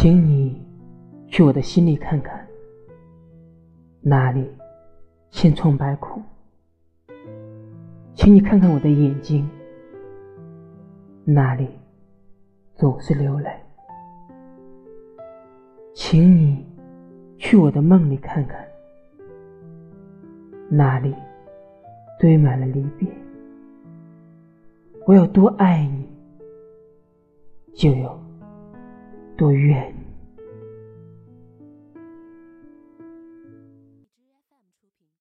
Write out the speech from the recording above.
请你去我的心里看看，那里千疮百孔；请你看看我的眼睛，那里总是流泪；请你去我的梦里看看，那里堆满了离别。我有多爱你，就有多怨。